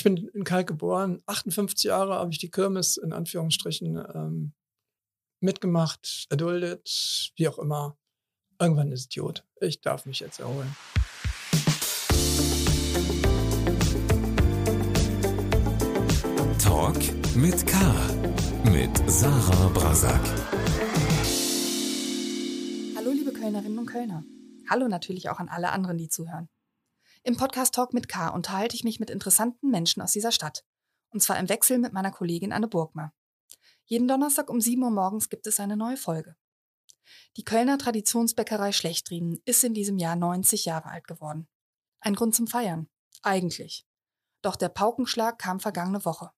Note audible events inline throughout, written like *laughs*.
ich bin in Kalk geboren, 58 Jahre habe ich die Kirmes in Anführungsstrichen ähm, mitgemacht, erduldet, wie auch immer. Irgendwann ist Idiot. Ich darf mich jetzt erholen. Talk mit K. Mit Sarah Brasak. Hallo, liebe Kölnerinnen und Kölner. Hallo natürlich auch an alle anderen, die zuhören. Im Podcast Talk mit K unterhalte ich mich mit interessanten Menschen aus dieser Stadt. Und zwar im Wechsel mit meiner Kollegin Anne Burgmer. Jeden Donnerstag um 7 Uhr morgens gibt es eine neue Folge. Die Kölner Traditionsbäckerei Schlechtriemen ist in diesem Jahr 90 Jahre alt geworden. Ein Grund zum Feiern. Eigentlich. Doch der Paukenschlag kam vergangene Woche.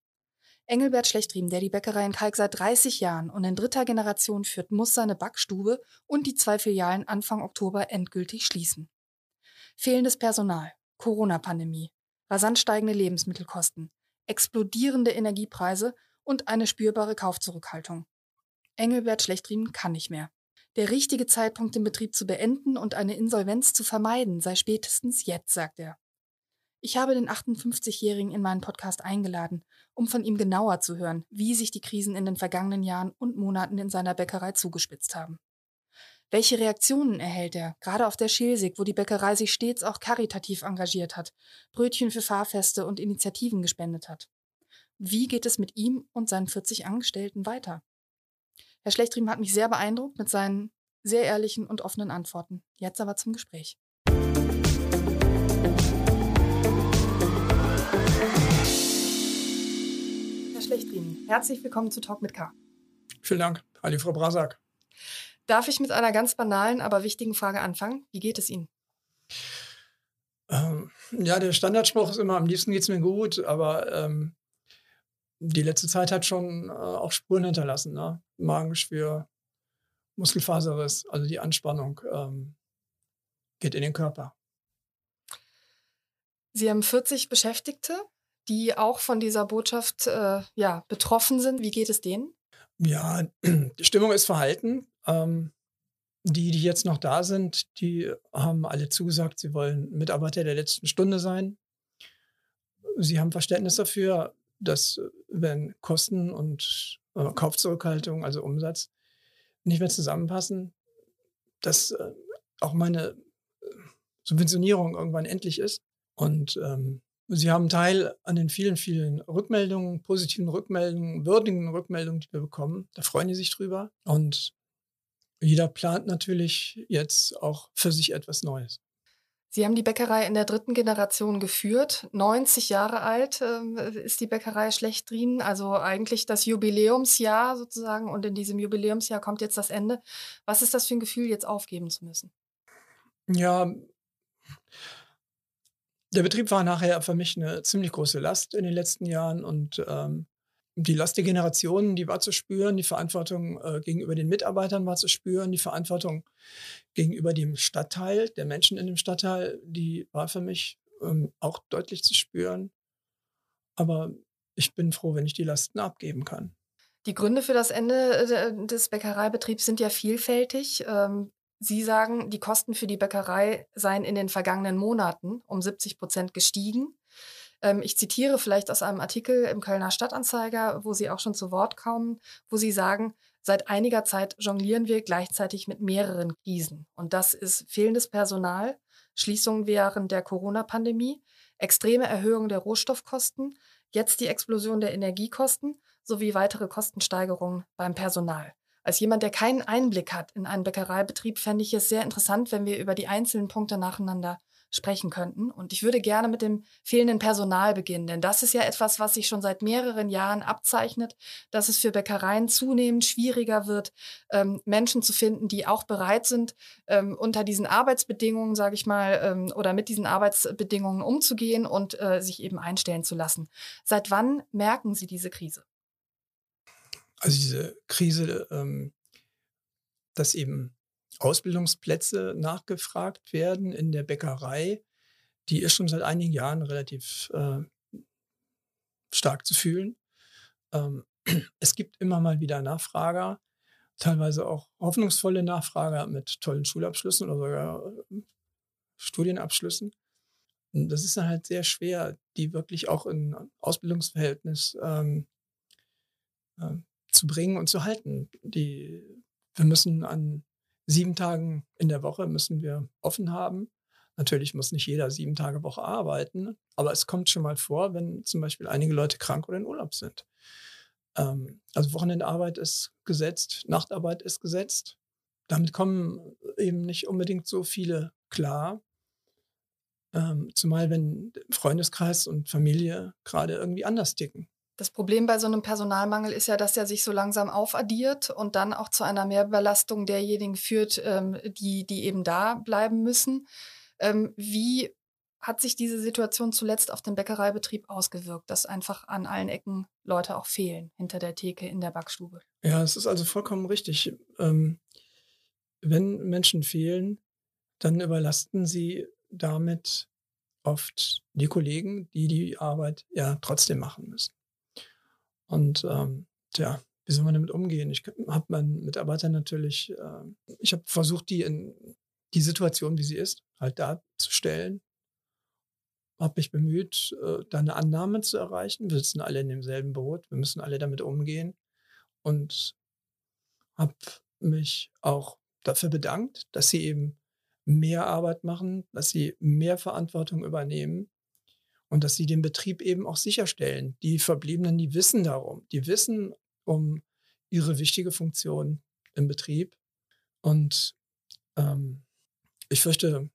Engelbert Schlechtriemen, der die Bäckerei in Kalk seit 30 Jahren und in dritter Generation führt, muss seine Backstube und die zwei Filialen Anfang Oktober endgültig schließen. Fehlendes Personal, Corona-Pandemie, rasant steigende Lebensmittelkosten, explodierende Energiepreise und eine spürbare Kaufzurückhaltung. Engelbert Schlechtriemen kann nicht mehr. Der richtige Zeitpunkt, den Betrieb zu beenden und eine Insolvenz zu vermeiden, sei spätestens jetzt, sagt er. Ich habe den 58-Jährigen in meinen Podcast eingeladen, um von ihm genauer zu hören, wie sich die Krisen in den vergangenen Jahren und Monaten in seiner Bäckerei zugespitzt haben. Welche Reaktionen erhält er, gerade auf der Schelsig, wo die Bäckerei sich stets auch karitativ engagiert hat, Brötchen für Fahrfeste und Initiativen gespendet hat? Wie geht es mit ihm und seinen 40 Angestellten weiter? Herr Schlechtriem hat mich sehr beeindruckt mit seinen sehr ehrlichen und offenen Antworten. Jetzt aber zum Gespräch. Herr Schlechtriem, herzlich willkommen zu Talk mit K. Vielen Dank. Hallo, Frau Brasak. Darf ich mit einer ganz banalen, aber wichtigen Frage anfangen? Wie geht es Ihnen? Ähm, ja, der Standardspruch ist immer, am liebsten geht es mir gut, aber ähm, die letzte Zeit hat schon äh, auch Spuren hinterlassen. Ne? Magengeschwür, Muskelfaserriss, also die Anspannung ähm, geht in den Körper. Sie haben 40 Beschäftigte, die auch von dieser Botschaft äh, ja, betroffen sind. Wie geht es denen? Ja, *clears throat* die Stimmung ist verhalten. Ähm, die, die jetzt noch da sind, die haben alle zugesagt, sie wollen Mitarbeiter der letzten Stunde sein. Sie haben Verständnis dafür, dass wenn Kosten und äh, Kaufzurückhaltung, also Umsatz, nicht mehr zusammenpassen, dass äh, auch meine äh, Subventionierung irgendwann endlich ist. Und ähm, sie haben Teil an den vielen, vielen Rückmeldungen, positiven Rückmeldungen, würdigen Rückmeldungen, die wir bekommen. Da freuen die sich drüber. Und jeder plant natürlich jetzt auch für sich etwas Neues. Sie haben die Bäckerei in der dritten Generation geführt. 90 Jahre alt äh, ist die Bäckerei Schlechtrien, also eigentlich das Jubiläumsjahr sozusagen. Und in diesem Jubiläumsjahr kommt jetzt das Ende. Was ist das für ein Gefühl, jetzt aufgeben zu müssen? Ja, der Betrieb war nachher für mich eine ziemlich große Last in den letzten Jahren und ähm, die Last der Generationen, die war zu spüren, die Verantwortung äh, gegenüber den Mitarbeitern war zu spüren, die Verantwortung gegenüber dem Stadtteil, der Menschen in dem Stadtteil, die war für mich ähm, auch deutlich zu spüren. Aber ich bin froh, wenn ich die Lasten abgeben kann. Die Gründe für das Ende äh, des Bäckereibetriebs sind ja vielfältig. Ähm, Sie sagen, die Kosten für die Bäckerei seien in den vergangenen Monaten um 70 Prozent gestiegen. Ähm, ich zitiere vielleicht aus einem Artikel im Kölner Stadtanzeiger, wo Sie auch schon zu Wort kommen, wo Sie sagen, seit einiger Zeit jonglieren wir gleichzeitig mit mehreren Krisen. Und das ist fehlendes Personal, Schließungen während der Corona-Pandemie, extreme Erhöhung der Rohstoffkosten, jetzt die Explosion der Energiekosten sowie weitere Kostensteigerungen beim Personal. Als jemand, der keinen Einblick hat in einen Bäckereibetrieb, fände ich es sehr interessant, wenn wir über die einzelnen Punkte nacheinander sprechen könnten. Und ich würde gerne mit dem fehlenden Personal beginnen, denn das ist ja etwas, was sich schon seit mehreren Jahren abzeichnet, dass es für Bäckereien zunehmend schwieriger wird, ähm, Menschen zu finden, die auch bereit sind, ähm, unter diesen Arbeitsbedingungen, sage ich mal, ähm, oder mit diesen Arbeitsbedingungen umzugehen und äh, sich eben einstellen zu lassen. Seit wann merken Sie diese Krise? Also diese Krise, ähm, dass eben Ausbildungsplätze nachgefragt werden in der Bäckerei, die ist schon seit einigen Jahren relativ äh, stark zu fühlen. Ähm, es gibt immer mal wieder Nachfrager, teilweise auch hoffnungsvolle Nachfrager mit tollen Schulabschlüssen oder sogar äh, Studienabschlüssen. das ist dann halt sehr schwer, die wirklich auch in Ausbildungsverhältnis ähm, äh, zu bringen und zu halten. Die, wir müssen an sieben Tagen in der Woche müssen wir offen haben. Natürlich muss nicht jeder sieben Tage Woche arbeiten, aber es kommt schon mal vor, wenn zum Beispiel einige Leute krank oder in Urlaub sind. Ähm, also Wochenendarbeit ist gesetzt, Nachtarbeit ist gesetzt. Damit kommen eben nicht unbedingt so viele klar. Ähm, zumal wenn Freundeskreis und Familie gerade irgendwie anders ticken. Das Problem bei so einem Personalmangel ist ja, dass er sich so langsam aufaddiert und dann auch zu einer Mehrbelastung derjenigen führt, ähm, die, die eben da bleiben müssen. Ähm, wie hat sich diese Situation zuletzt auf den Bäckereibetrieb ausgewirkt, dass einfach an allen Ecken Leute auch fehlen, hinter der Theke, in der Backstube? Ja, es ist also vollkommen richtig. Ähm, wenn Menschen fehlen, dann überlasten sie damit oft die Kollegen, die die Arbeit ja trotzdem machen müssen. Und ähm, tja, wie soll man damit umgehen? Ich habe meinen Mitarbeitern natürlich, äh, ich habe versucht, die in die Situation, wie sie ist, halt darzustellen. Habe mich bemüht, äh, da eine Annahme zu erreichen. Wir sitzen alle in demselben Boot, wir müssen alle damit umgehen. Und habe mich auch dafür bedankt, dass sie eben mehr Arbeit machen, dass sie mehr Verantwortung übernehmen und dass sie den Betrieb eben auch sicherstellen. Die Verbliebenen, die wissen darum, die wissen um ihre wichtige Funktion im Betrieb. Und ähm, ich fürchte,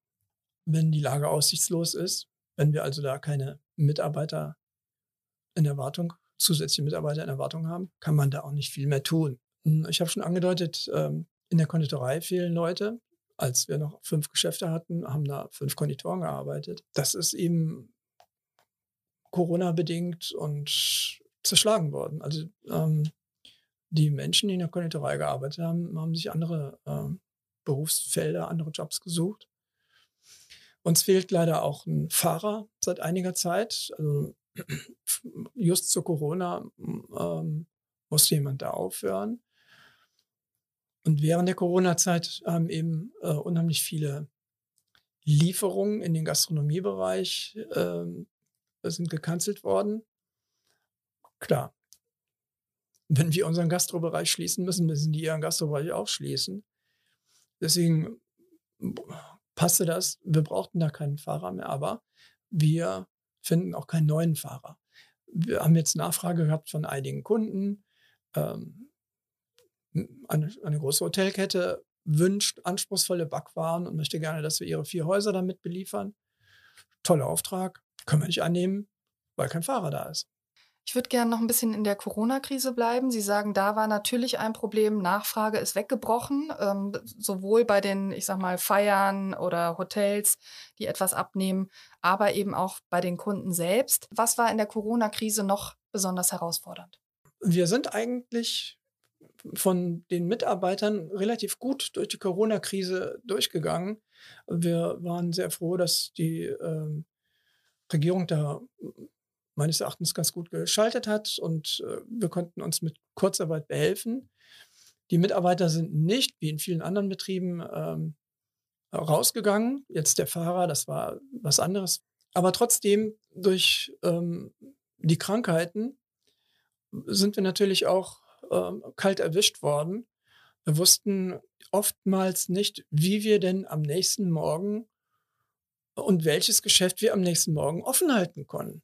wenn die Lage aussichtslos ist, wenn wir also da keine Mitarbeiter in Erwartung, zusätzliche Mitarbeiter in Erwartung haben, kann man da auch nicht viel mehr tun. Hm, ich habe schon angedeutet, ähm, in der Konditorei fehlen Leute. Als wir noch fünf Geschäfte hatten, haben da fünf Konditoren gearbeitet. Das ist eben Corona-bedingt und zerschlagen worden. Also ähm, die Menschen, die in der Konditorei gearbeitet haben, haben sich andere ähm, Berufsfelder, andere Jobs gesucht. Uns fehlt leider auch ein Fahrer seit einiger Zeit. Also *clears throat* just zu Corona ähm, musste jemand da aufhören. Und während der Corona-Zeit haben eben äh, unheimlich viele Lieferungen in den Gastronomiebereich äh, sind gecancelt worden. Klar, wenn wir unseren Gastrobereich schließen müssen, müssen die ihren Gastrobereich auch schließen. Deswegen passte das. Wir brauchten da keinen Fahrer mehr, aber wir finden auch keinen neuen Fahrer. Wir haben jetzt Nachfrage gehabt von einigen Kunden. Ähm, eine, eine große Hotelkette wünscht anspruchsvolle Backwaren und möchte gerne, dass wir ihre vier Häuser damit beliefern. Toller Auftrag, können wir nicht annehmen, weil kein Fahrer da ist. Ich würde gerne noch ein bisschen in der Corona-Krise bleiben. Sie sagen, da war natürlich ein Problem. Nachfrage ist weggebrochen, ähm, sowohl bei den, ich sag mal, Feiern oder Hotels, die etwas abnehmen, aber eben auch bei den Kunden selbst. Was war in der Corona-Krise noch besonders herausfordernd? Wir sind eigentlich von den Mitarbeitern relativ gut durch die Corona-Krise durchgegangen. Wir waren sehr froh, dass die ähm, Regierung da meines Erachtens ganz gut geschaltet hat und äh, wir konnten uns mit Kurzarbeit behelfen. Die Mitarbeiter sind nicht, wie in vielen anderen Betrieben, ähm, rausgegangen. Jetzt der Fahrer, das war was anderes. Aber trotzdem, durch ähm, die Krankheiten sind wir natürlich auch äh, kalt erwischt worden. Wir wussten oftmals nicht, wie wir denn am nächsten Morgen und welches Geschäft wir am nächsten Morgen offen halten können.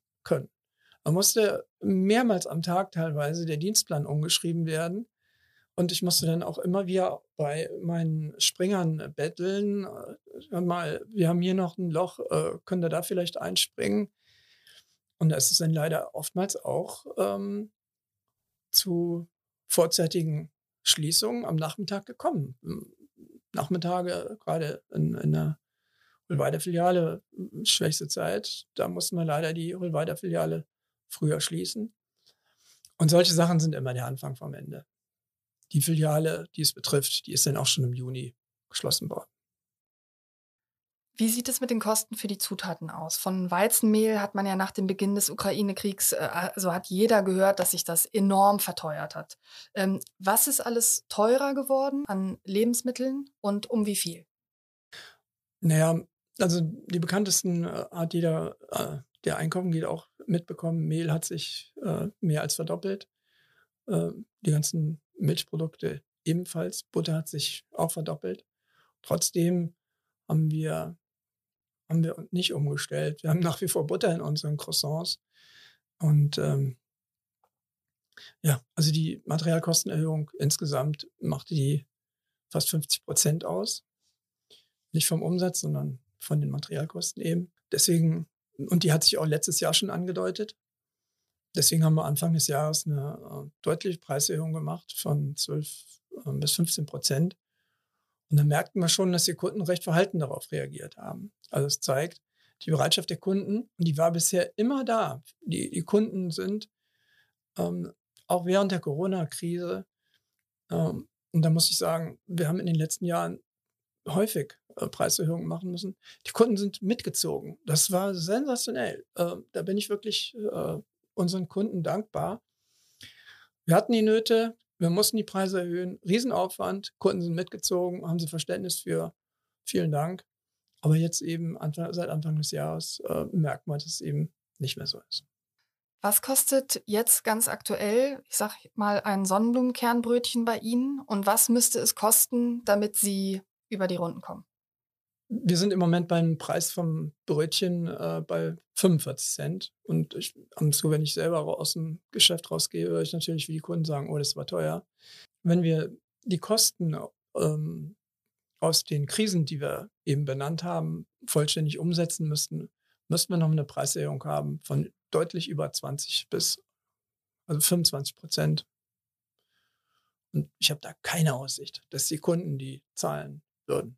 Man musste mehrmals am Tag teilweise der Dienstplan umgeschrieben werden. Und ich musste dann auch immer wieder bei meinen Springern betteln. Hör mal, wir haben hier noch ein Loch, äh, könnt ihr da vielleicht einspringen? Und da ist es dann leider oftmals auch ähm, zu vorzeitigen Schließungen am Nachmittag gekommen. Nachmittage, gerade in, in der Hulweider Filiale, schwächste Zeit, da mussten wir leider die Hulweider Filiale früher schließen. Und solche Sachen sind immer der Anfang vom Ende. Die Filiale, die es betrifft, die ist dann auch schon im Juni geschlossen worden. Wie sieht es mit den Kosten für die Zutaten aus? Von Weizenmehl hat man ja nach dem Beginn des Ukraine-Kriegs, äh, also hat jeder gehört, dass sich das enorm verteuert hat. Ähm, was ist alles teurer geworden an Lebensmitteln und um wie viel? Naja, also die bekanntesten äh, hat jeder, äh, der einkaufen geht, auch mitbekommen. Mehl hat sich äh, mehr als verdoppelt. Äh, die ganzen Milchprodukte ebenfalls. Butter hat sich auch verdoppelt. Trotzdem haben wir, haben wir nicht umgestellt. Wir haben nach wie vor Butter in unseren Croissants. Und ähm, ja, also die Materialkostenerhöhung insgesamt machte die fast 50 Prozent aus. Nicht vom Umsatz, sondern von den Materialkosten eben. Deswegen, und die hat sich auch letztes Jahr schon angedeutet. Deswegen haben wir Anfang des Jahres eine äh, deutliche Preiserhöhung gemacht von 12 äh, bis 15 Prozent. Und dann merkten wir schon, dass die Kunden recht verhalten darauf reagiert haben. Also es zeigt, die Bereitschaft der Kunden, und die war bisher immer da. Die, die Kunden sind ähm, auch während der Corona-Krise, ähm, und da muss ich sagen, wir haben in den letzten Jahren häufig Preiserhöhungen machen müssen. Die Kunden sind mitgezogen. Das war sensationell. Äh, da bin ich wirklich äh, unseren Kunden dankbar. Wir hatten die Nöte, wir mussten die Preise erhöhen, Riesenaufwand, Kunden sind mitgezogen, haben sie Verständnis für. Vielen Dank. Aber jetzt eben seit Anfang des Jahres äh, merkt man, dass es eben nicht mehr so ist. Was kostet jetzt ganz aktuell, ich sag mal, ein Sonnenblumenkernbrötchen bei Ihnen und was müsste es kosten, damit Sie über die Runden kommen? Wir sind im Moment beim Preis vom Brötchen äh, bei 45 Cent. Und ich, so, wenn ich selber aus dem Geschäft rausgehe, höre ich natürlich, wie die Kunden sagen, oh, das war teuer. Wenn wir die Kosten ähm, aus den Krisen, die wir eben benannt haben, vollständig umsetzen müssten, müssten wir noch eine Preiserhöhung haben von deutlich über 20 bis also 25 Prozent. Und ich habe da keine Aussicht, dass die Kunden die zahlen würden.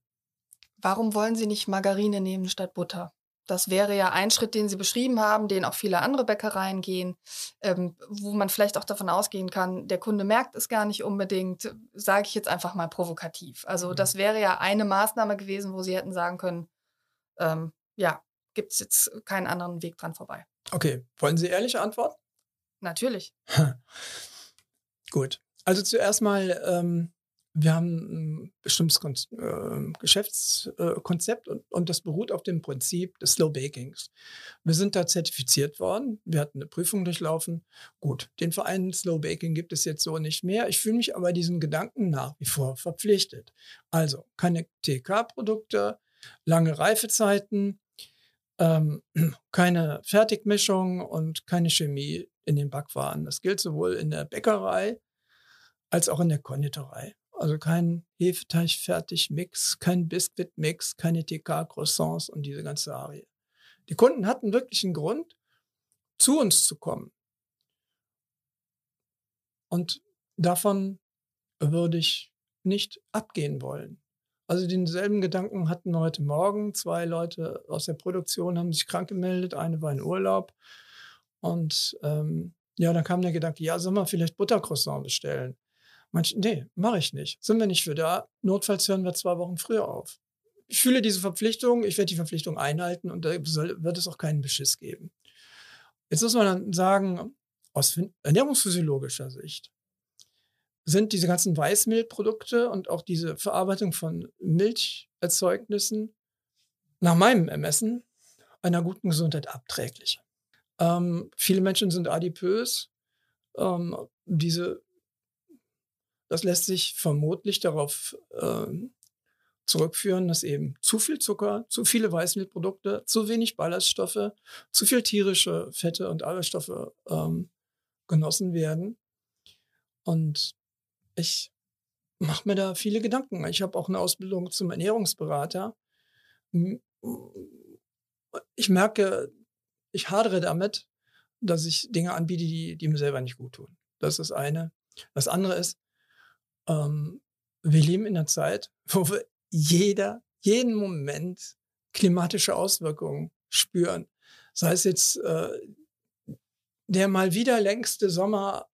Warum wollen Sie nicht Margarine nehmen statt Butter? Das wäre ja ein Schritt, den Sie beschrieben haben, den auch viele andere Bäckereien gehen, ähm, wo man vielleicht auch davon ausgehen kann, der Kunde merkt es gar nicht unbedingt, sage ich jetzt einfach mal provokativ. Also mhm. das wäre ja eine Maßnahme gewesen, wo Sie hätten sagen können, ähm, ja, gibt es jetzt keinen anderen Weg dran vorbei. Okay, wollen Sie ehrliche Antworten? Natürlich. *laughs* Gut. Also zuerst mal, ähm, wir haben ein bestimmtes Kon äh, Geschäftskonzept und, und, das beruht auf dem Prinzip des Slow Bakings. Wir sind da zertifiziert worden, wir hatten eine Prüfung durchlaufen. Gut, den Verein Slow Baking gibt es jetzt so nicht mehr. Ich fühle mich aber diesen Gedanken nach wie vor verpflichtet. Also keine TK-Produkte, lange Reifezeiten, ähm, keine Fertigmischung und keine Chemie in den Backwaren. Das gilt sowohl in der Bäckerei als auch in der Konditorei. Also kein Hefeteig-Fertig-Mix, kein Biscuit-Mix, keine TK-Croissants und diese ganze Arie. Die Kunden hatten wirklich einen Grund, zu uns zu kommen. Und davon würde ich nicht abgehen wollen. Also denselben Gedanken hatten wir heute Morgen. Zwei Leute aus der Produktion haben sich krank gemeldet, eine war in Urlaub. Und ähm, ja, dann kam der Gedanke, ja, soll man vielleicht Buttercroissant bestellen? Manche, nee, mache ich nicht. Sind wir nicht für da. Notfalls hören wir zwei Wochen früher auf. Ich fühle diese Verpflichtung, ich werde die Verpflichtung einhalten und da soll, wird es auch keinen Beschiss geben. Jetzt muss man dann sagen, aus ernährungsphysiologischer Sicht sind diese ganzen Weißmehlprodukte und auch diese Verarbeitung von Milcherzeugnissen nach meinem Ermessen einer guten Gesundheit abträglich. Ähm, viele Menschen sind adipös. Ähm, diese das lässt sich vermutlich darauf äh, zurückführen, dass eben zu viel Zucker, zu viele Weißmehlprodukte, zu wenig Ballaststoffe, zu viel tierische Fette und Eiweißstoffe ähm, genossen werden. Und ich mache mir da viele Gedanken. Ich habe auch eine Ausbildung zum Ernährungsberater. Ich merke, ich hadere damit, dass ich Dinge anbiete, die, die mir selber nicht gut tun. Das ist das eine. Das andere ist, ähm, wir leben in einer Zeit, wo wir jeder, jeden Moment klimatische Auswirkungen spüren. Sei es jetzt äh, der mal wieder längste Sommer,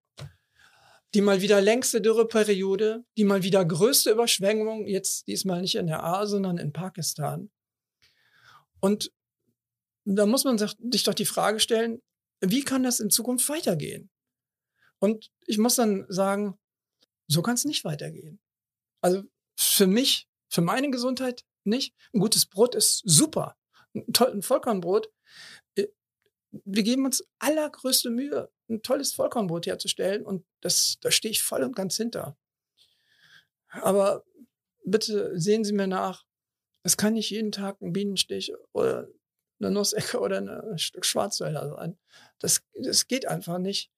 die mal wieder längste Dürreperiode, die mal wieder größte Überschwemmung, jetzt diesmal nicht in der A, sondern in Pakistan. Und da muss man sich doch die Frage stellen, wie kann das in Zukunft weitergehen? Und ich muss dann sagen, so kann es nicht weitergehen. Also für mich, für meine Gesundheit nicht. Ein gutes Brot ist super. Ein, toll, ein Vollkornbrot. Äh, wir geben uns allergrößte Mühe, ein tolles Vollkornbrot herzustellen und das, da stehe ich voll und ganz hinter. Aber bitte sehen Sie mir nach, es kann nicht jeden Tag ein Bienenstich oder eine Nussecke oder ein Stück Schwarzwälder sein. Das, das geht einfach nicht.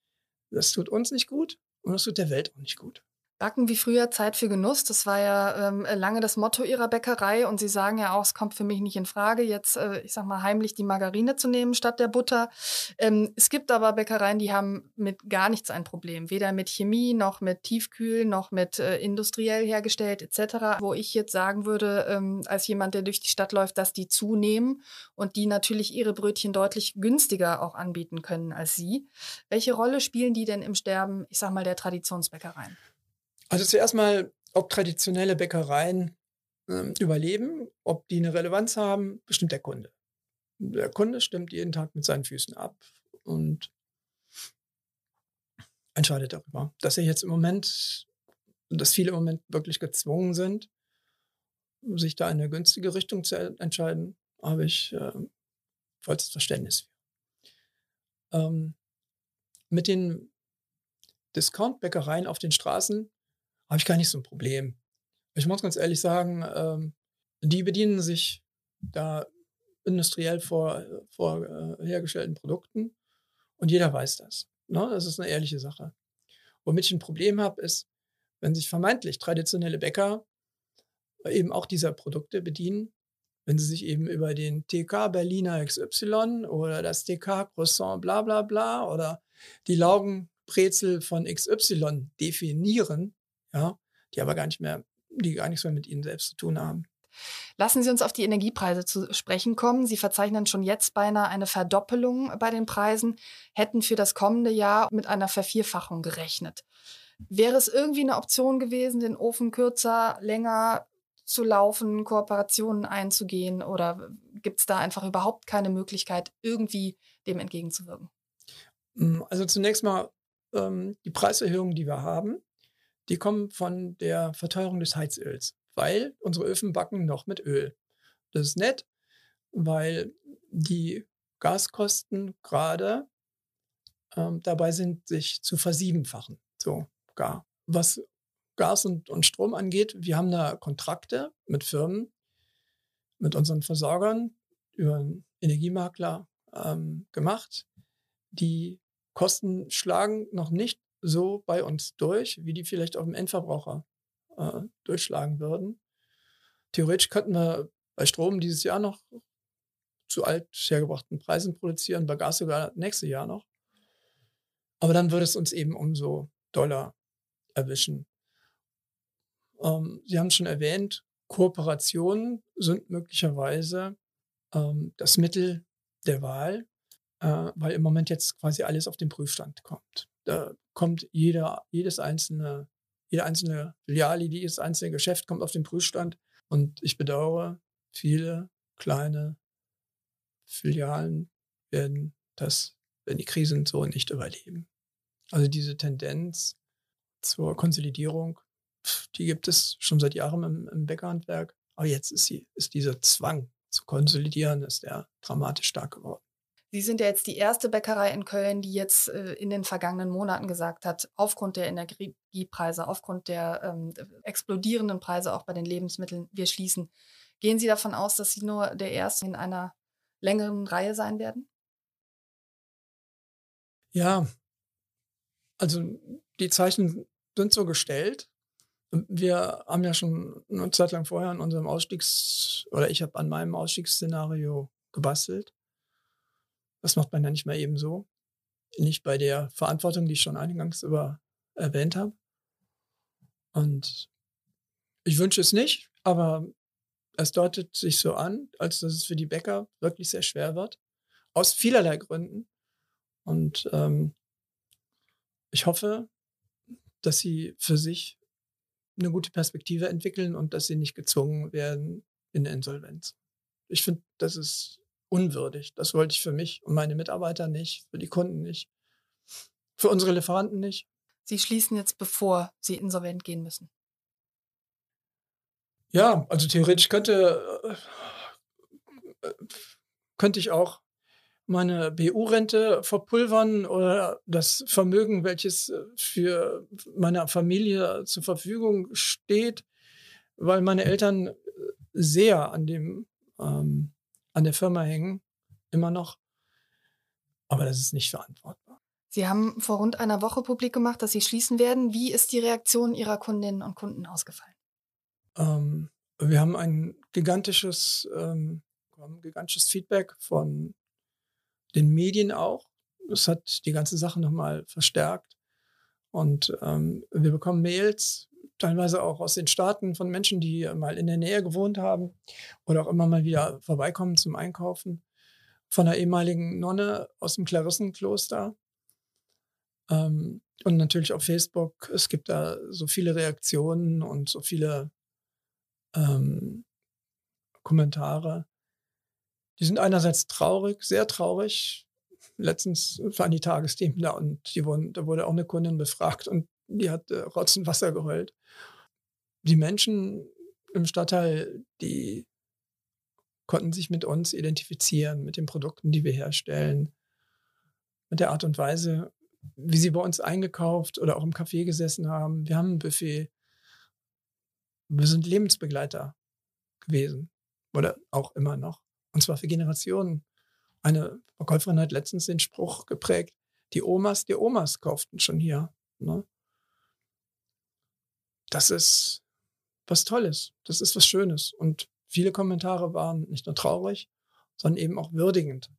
Das tut uns nicht gut und das tut der Welt auch nicht gut. Backen wie früher, Zeit für Genuss. Das war ja ähm, lange das Motto Ihrer Bäckerei. Und Sie sagen ja auch, es kommt für mich nicht in Frage, jetzt, äh, ich sag mal, heimlich die Margarine zu nehmen statt der Butter. Ähm, es gibt aber Bäckereien, die haben mit gar nichts ein Problem. Weder mit Chemie, noch mit Tiefkühl, noch mit äh, industriell hergestellt etc. Wo ich jetzt sagen würde, ähm, als jemand, der durch die Stadt läuft, dass die zunehmen und die natürlich ihre Brötchen deutlich günstiger auch anbieten können als Sie. Welche Rolle spielen die denn im Sterben, ich sag mal, der Traditionsbäckereien? Also zuerst mal, ob traditionelle Bäckereien äh, überleben, ob die eine Relevanz haben, bestimmt der Kunde. Der Kunde stimmt jeden Tag mit seinen Füßen ab und entscheidet darüber. Dass er jetzt im Moment, dass viele im Moment wirklich gezwungen sind, sich da in eine günstige Richtung zu entscheiden, habe ich äh, vollstes Verständnis für. Ähm, mit den Discount-Bäckereien auf den Straßen habe ich gar nicht so ein Problem. Ich muss ganz ehrlich sagen, ähm, die bedienen sich da industriell vor, vor äh, Produkten und jeder weiß das. Ne? Das ist eine ehrliche Sache. Womit ich ein Problem habe, ist, wenn sich vermeintlich traditionelle Bäcker eben auch dieser Produkte bedienen, wenn sie sich eben über den TK Berliner XY oder das TK Croissant bla bla bla oder die Laugenbrezel von XY definieren, ja, die aber gar nicht mehr, die gar nichts mehr mit ihnen selbst zu tun haben. Lassen Sie uns auf die Energiepreise zu sprechen kommen. Sie verzeichnen schon jetzt beinahe eine Verdoppelung bei den Preisen, hätten für das kommende Jahr mit einer Vervierfachung gerechnet. Wäre es irgendwie eine Option gewesen, den Ofen kürzer, länger zu laufen, Kooperationen einzugehen oder gibt es da einfach überhaupt keine Möglichkeit, irgendwie dem entgegenzuwirken? Hm, also zunächst mal ähm, die Preiserhöhungen, die wir haben, die kommen von der Verteuerung des Heizöls, weil unsere Öfen backen noch mit Öl. Das ist nett, weil die Gaskosten gerade ähm, dabei sind, sich zu versiebenfachen. So gar. Was Gas und, und Strom angeht, wir haben da Kontrakte mit Firmen, mit unseren Versorgern über einen Energiemakler ähm, gemacht. Die Kosten schlagen noch nicht so bei uns durch, wie die vielleicht auf dem Endverbraucher äh, durchschlagen würden. Theoretisch könnten wir bei Strom dieses Jahr noch zu alt hergebrachten Preisen produzieren, bei Gas sogar nächstes Jahr noch. Aber dann würde es uns eben umso doller erwischen. Ähm, Sie haben es schon erwähnt, Kooperationen sind möglicherweise ähm, das Mittel der Wahl, äh, weil im Moment jetzt quasi alles auf den Prüfstand kommt. Da kommt jeder, jedes einzelne, jede einzelne Filiale, jedes einzelne Geschäft kommt auf den Prüfstand. Und ich bedauere, viele kleine Filialen werden das, wenn die Krisen so nicht überleben. Also diese Tendenz zur Konsolidierung, die gibt es schon seit Jahren im, im Bäckerhandwerk. Aber jetzt ist, sie, ist dieser Zwang zu konsolidieren, ist der dramatisch stark geworden. Sie sind ja jetzt die erste Bäckerei in Köln, die jetzt äh, in den vergangenen Monaten gesagt hat, aufgrund der Energiepreise, aufgrund der ähm, explodierenden Preise auch bei den Lebensmitteln, wir schließen. Gehen Sie davon aus, dass Sie nur der Erste in einer längeren Reihe sein werden? Ja, also die Zeichen sind so gestellt. Wir haben ja schon eine Zeit lang vorher an unserem Ausstiegs- oder ich habe an meinem Ausstiegsszenario gebastelt. Das macht man ja nicht mehr eben so. Nicht bei der Verantwortung, die ich schon eingangs über erwähnt habe. Und ich wünsche es nicht, aber es deutet sich so an, als dass es für die Bäcker wirklich sehr schwer wird. Aus vielerlei Gründen. Und ähm, ich hoffe, dass sie für sich eine gute Perspektive entwickeln und dass sie nicht gezwungen werden in Insolvenz. Ich finde, das ist unwürdig. Das wollte ich für mich und meine Mitarbeiter nicht, für die Kunden nicht, für unsere Lieferanten nicht. Sie schließen jetzt, bevor Sie insolvent gehen müssen. Ja, also theoretisch könnte, äh, könnte ich auch meine BU-Rente verpulvern oder das Vermögen, welches äh, für meine Familie zur Verfügung steht, weil meine Eltern sehr an dem ähm, an der Firma hängen, immer noch. Aber das ist nicht verantwortbar. Sie haben vor rund einer Woche publik gemacht, dass Sie schließen werden. Wie ist die Reaktion Ihrer Kundinnen und Kunden ausgefallen? Ähm, wir haben ein gigantisches, ähm, gigantisches Feedback von den Medien auch. Das hat die ganze Sache nochmal verstärkt. Und ähm, wir bekommen Mails, teilweise auch aus den Staaten von Menschen, die mal in der Nähe gewohnt haben oder auch immer mal wieder vorbeikommen zum Einkaufen. Von einer ehemaligen Nonne aus dem Klarissenkloster. Ähm, und natürlich auf Facebook. Es gibt da so viele Reaktionen und so viele ähm, Kommentare. Die sind einerseits traurig, sehr traurig. Letztens waren die Tagesthemen da und die wurden, da wurde auch eine Kundin befragt und die hat äh, Rotzen Wasser geheult. Die Menschen im Stadtteil, die konnten sich mit uns identifizieren, mit den Produkten, die wir herstellen, mit der Art und Weise, wie sie bei uns eingekauft oder auch im Café gesessen haben. Wir haben ein Buffet. Wir sind Lebensbegleiter gewesen oder auch immer noch. Und zwar für Generationen. Eine Verkäuferin hat letztens den Spruch geprägt, die Omas, die Omas kauften schon hier. Ne? Das ist was Tolles, das ist was Schönes. Und viele Kommentare waren nicht nur traurig, sondern eben auch würdigend.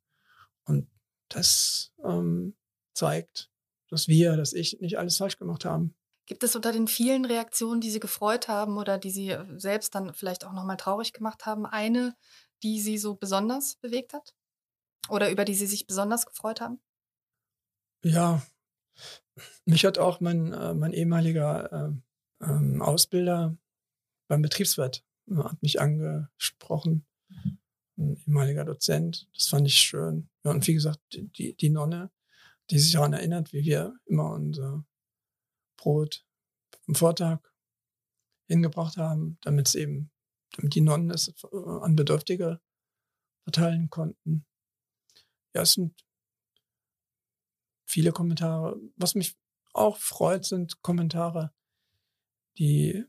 Und das ähm, zeigt, dass wir, dass ich nicht alles falsch gemacht haben. Gibt es unter den vielen Reaktionen, die Sie gefreut haben oder die Sie selbst dann vielleicht auch nochmal traurig gemacht haben, eine, die Sie so besonders bewegt hat? Oder über die Sie sich besonders gefreut haben? Ja, mich hat auch mein, äh, mein ehemaliger äh, ähm, Ausbilder beim Betriebswirt äh, hat mich angesprochen, ein ehemaliger Dozent. Das fand ich schön. Ja, und wie gesagt, die, die Nonne, die sich daran erinnert, wie wir immer unser Brot am Vortag hingebracht haben, damit es eben, damit die Nonnen es äh, an Bedürftige verteilen konnten. Ja, es sind viele Kommentare. Was mich auch freut, sind Kommentare, die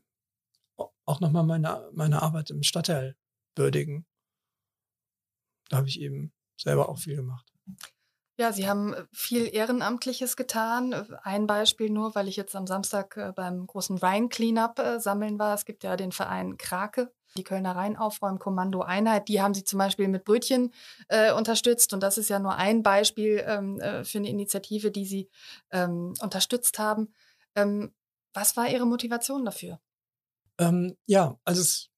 auch nochmal meine, meine Arbeit im Stadtteil würdigen. Da habe ich eben selber auch viel gemacht. Ja, Sie haben äh, viel Ehrenamtliches getan. Ein Beispiel nur, weil ich jetzt am Samstag äh, beim großen Rhein-Cleanup äh, sammeln war. Es gibt ja den Verein Krake, die Kölner Rheinaufräumkommando-Einheit. Die haben Sie zum Beispiel mit Brötchen äh, unterstützt. Und das ist ja nur ein Beispiel ähm, äh, für eine Initiative, die Sie ähm, unterstützt haben. Ähm, was war Ihre Motivation dafür? Ähm, ja, also es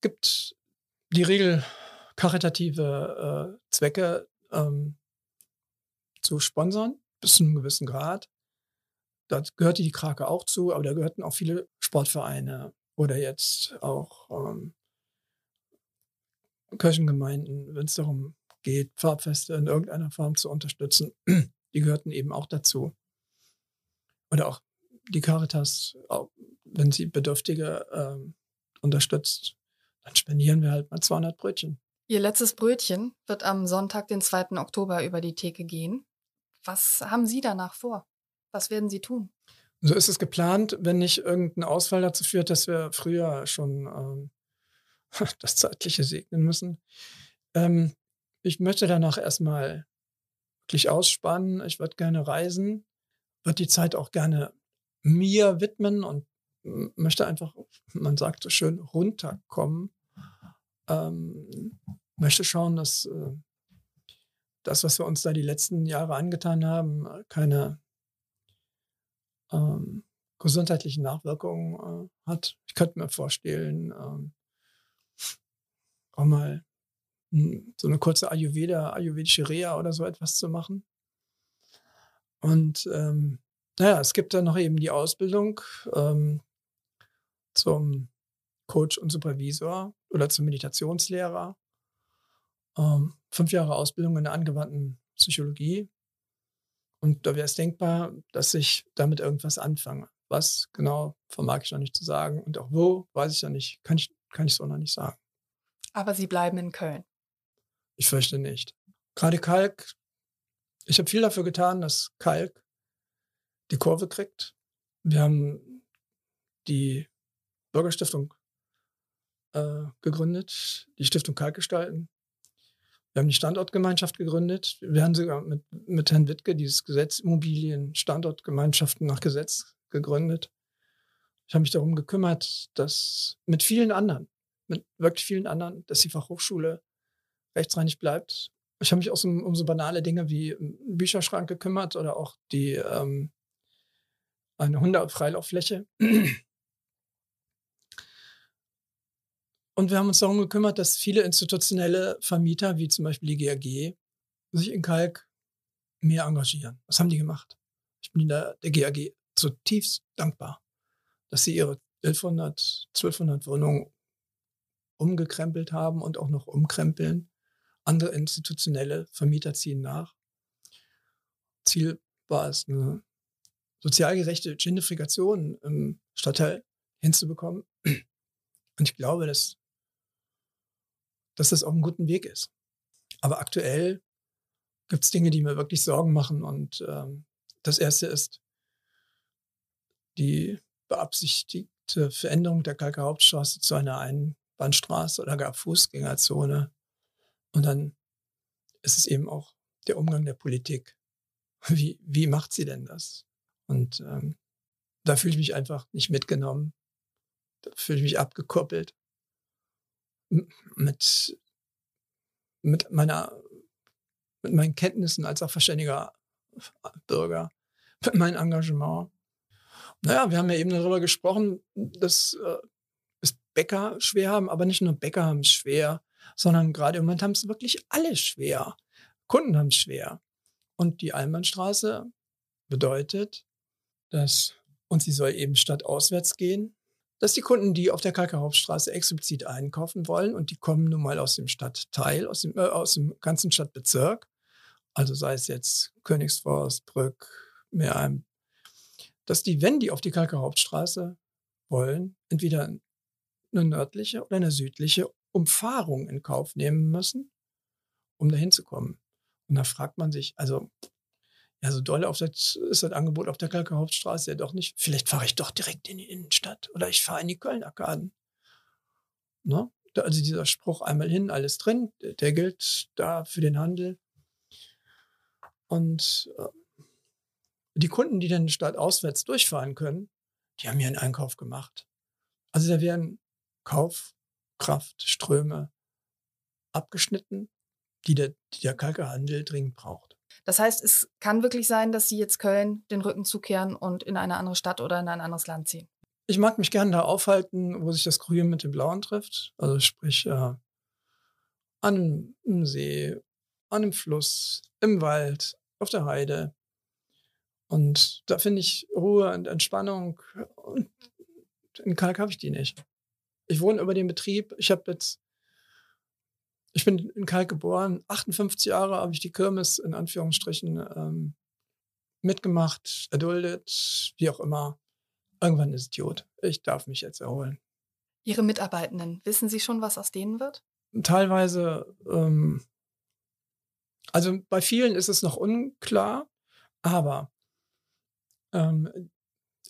gibt die Regel karitative äh, Zwecke ähm, zu sponsern, bis zu einem gewissen Grad. Da gehörte die Krake auch zu, aber da gehörten auch viele Sportvereine oder jetzt auch ähm, Kirchengemeinden, wenn es darum geht, Farbfeste in irgendeiner Form zu unterstützen. *clears throat* Die gehörten eben auch dazu. Oder auch die Caritas, wenn sie Bedürftige ähm, unterstützt, dann spendieren wir halt mal 200 Brötchen. Ihr letztes Brötchen wird am Sonntag, den 2. Oktober, über die Theke gehen. Was haben Sie danach vor? Was werden Sie tun? So ist es geplant, wenn nicht irgendein Ausfall dazu führt, dass wir früher schon ähm, *laughs* das Zeitliche segnen müssen. Ähm, ich möchte danach erstmal wirklich ausspannen. Ich würde gerne reisen, würde die Zeit auch gerne mir widmen und möchte einfach, man sagt so schön, runterkommen. Ähm, möchte schauen, dass äh, das, was wir uns da die letzten Jahre angetan haben, keine ähm, gesundheitlichen Nachwirkungen äh, hat. Ich könnte mir vorstellen, ähm, auch mal so eine kurze Ayurveda, ayurvedische Reha oder so etwas zu machen. Und ähm, naja, es gibt dann noch eben die Ausbildung ähm, zum Coach und Supervisor oder zum Meditationslehrer. Ähm, fünf Jahre Ausbildung in der angewandten Psychologie. Und da wäre es denkbar, dass ich damit irgendwas anfange. Was genau, vermag ich noch nicht zu sagen. Und auch wo, weiß ich noch nicht. Kann ich, kann ich so noch nicht sagen. Aber Sie bleiben in Köln. Ich fürchte nicht. Gerade Kalk, ich habe viel dafür getan, dass Kalk die Kurve kriegt. Wir haben die Bürgerstiftung äh, gegründet, die Stiftung Kalk gestalten. Wir haben die Standortgemeinschaft gegründet. Wir haben sogar mit, mit Herrn Wittke dieses Gesetz Immobilien Standortgemeinschaften nach Gesetz gegründet. Ich habe mich darum gekümmert, dass mit vielen anderen, mit wirklich vielen anderen, dass die Fachhochschule rechtsreinig bleibt. Ich habe mich auch um, um so banale Dinge wie Bücherschrank gekümmert oder auch die ähm, eine Hundefreilauffläche. Und wir haben uns darum gekümmert, dass viele institutionelle Vermieter, wie zum Beispiel die GAG, sich in Kalk mehr engagieren. Was haben die gemacht? Ich bin der, der GAG zutiefst dankbar, dass sie ihre 1100, 1200 Wohnungen umgekrempelt haben und auch noch umkrempeln. Andere institutionelle Vermieter ziehen nach. Ziel war es, eine sozial gerechte Gentrifikation im Stadtteil hinzubekommen. Und ich glaube, dass dass das auf einem guten Weg ist. Aber aktuell gibt es Dinge, die mir wirklich Sorgen machen. Und ähm, das erste ist die beabsichtigte Veränderung der Kalker Hauptstraße zu einer Einbahnstraße oder gar Fußgängerzone. Und dann ist es eben auch der Umgang der Politik. Wie, wie macht sie denn das? Und ähm, da fühle ich mich einfach nicht mitgenommen. Da fühle ich mich abgekoppelt mit, mit meiner, mit meinen Kenntnissen als auch verständiger Bürger, mit meinem Engagement. Naja, wir haben ja eben darüber gesprochen, dass äh, es Bäcker schwer haben, aber nicht nur Bäcker haben es schwer, sondern gerade im Moment haben es wirklich alle schwer. Kunden haben es schwer. Und die Einbahnstraße bedeutet, dass, und sie soll eben stadtauswärts gehen, dass die Kunden, die auf der Kalker Hauptstraße explizit einkaufen wollen, und die kommen nun mal aus dem Stadtteil, aus dem, äh, aus dem ganzen Stadtbezirk, also sei es jetzt Königsforst, Brück, Meerheim, dass die, wenn die auf die Kalker Hauptstraße wollen, entweder eine nördliche oder eine südliche Umfahrung in Kauf nehmen müssen, um dahin zu kommen. Und da fragt man sich, also ja, so doll auf das, ist das Angebot auf der Kalker Hauptstraße ja doch nicht. Vielleicht fahre ich doch direkt in die Innenstadt oder ich fahre in die Köln-Arkaden. Ne? Also dieser Spruch einmal hin, alles drin, der, gilt da für den Handel. Und äh, die Kunden, die dann Stadt auswärts durchfahren können, die haben ja einen Einkauf gemacht. Also da werden Kaufkraftströme abgeschnitten, die der, die der Kalkerhandel dringend braucht. Das heißt, es kann wirklich sein, dass Sie jetzt Köln den Rücken zukehren und in eine andere Stadt oder in ein anderes Land ziehen. Ich mag mich gerne da aufhalten, wo sich das Grün mit dem Blauen trifft. Also sprich äh, an einem See, an einem Fluss, im Wald, auf der Heide. Und da finde ich Ruhe und Entspannung. Und in Kalk habe ich die nicht. Ich wohne über den Betrieb. Ich habe jetzt ich bin in Kalk geboren. 58 Jahre habe ich die Kirmes in Anführungsstrichen ähm, mitgemacht, erduldet, wie auch immer. Irgendwann ist es Idiot. Ich darf mich jetzt erholen. Ihre Mitarbeitenden, wissen Sie schon, was aus denen wird? Teilweise, ähm, also bei vielen ist es noch unklar, aber ähm,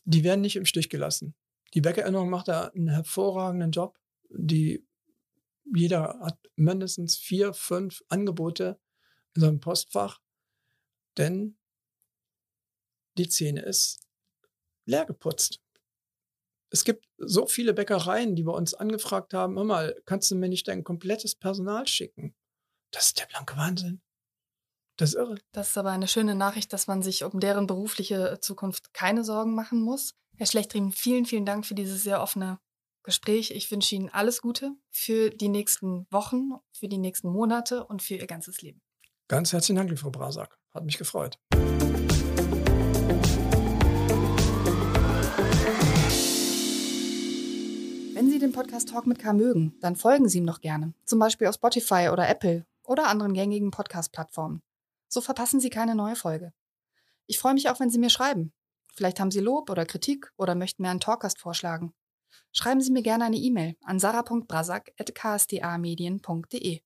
die werden nicht im Stich gelassen. Die Bäckerinnung macht da einen hervorragenden Job. Die jeder hat mindestens vier, fünf Angebote in seinem Postfach, denn die Szene ist leer geputzt. Es gibt so viele Bäckereien, die bei uns angefragt haben, hör mal, kannst du mir nicht dein komplettes Personal schicken? Das ist der blanke Wahnsinn. Das ist irre. Das ist aber eine schöne Nachricht, dass man sich um deren berufliche Zukunft keine Sorgen machen muss. Herr Schlechtrin, vielen, vielen Dank für dieses sehr offene Gespräch. Ich wünsche Ihnen alles Gute für die nächsten Wochen, für die nächsten Monate und für Ihr ganzes Leben. Ganz herzlichen Dank, Frau Brasak. Hat mich gefreut. Wenn Sie den Podcast Talk mit K mögen, dann folgen Sie ihm noch gerne. Zum Beispiel auf Spotify oder Apple oder anderen gängigen Podcast-Plattformen. So verpassen Sie keine neue Folge. Ich freue mich auch, wenn Sie mir schreiben. Vielleicht haben Sie Lob oder Kritik oder möchten mir einen Talkcast vorschlagen. Schreiben Sie mir gerne eine E-Mail an sarah.brasak.ksda-medien.de.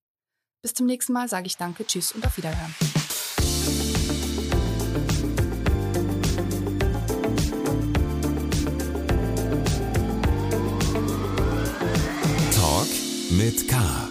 Bis zum nächsten Mal sage ich Danke, Tschüss und auf Wiederhören. Talk mit K.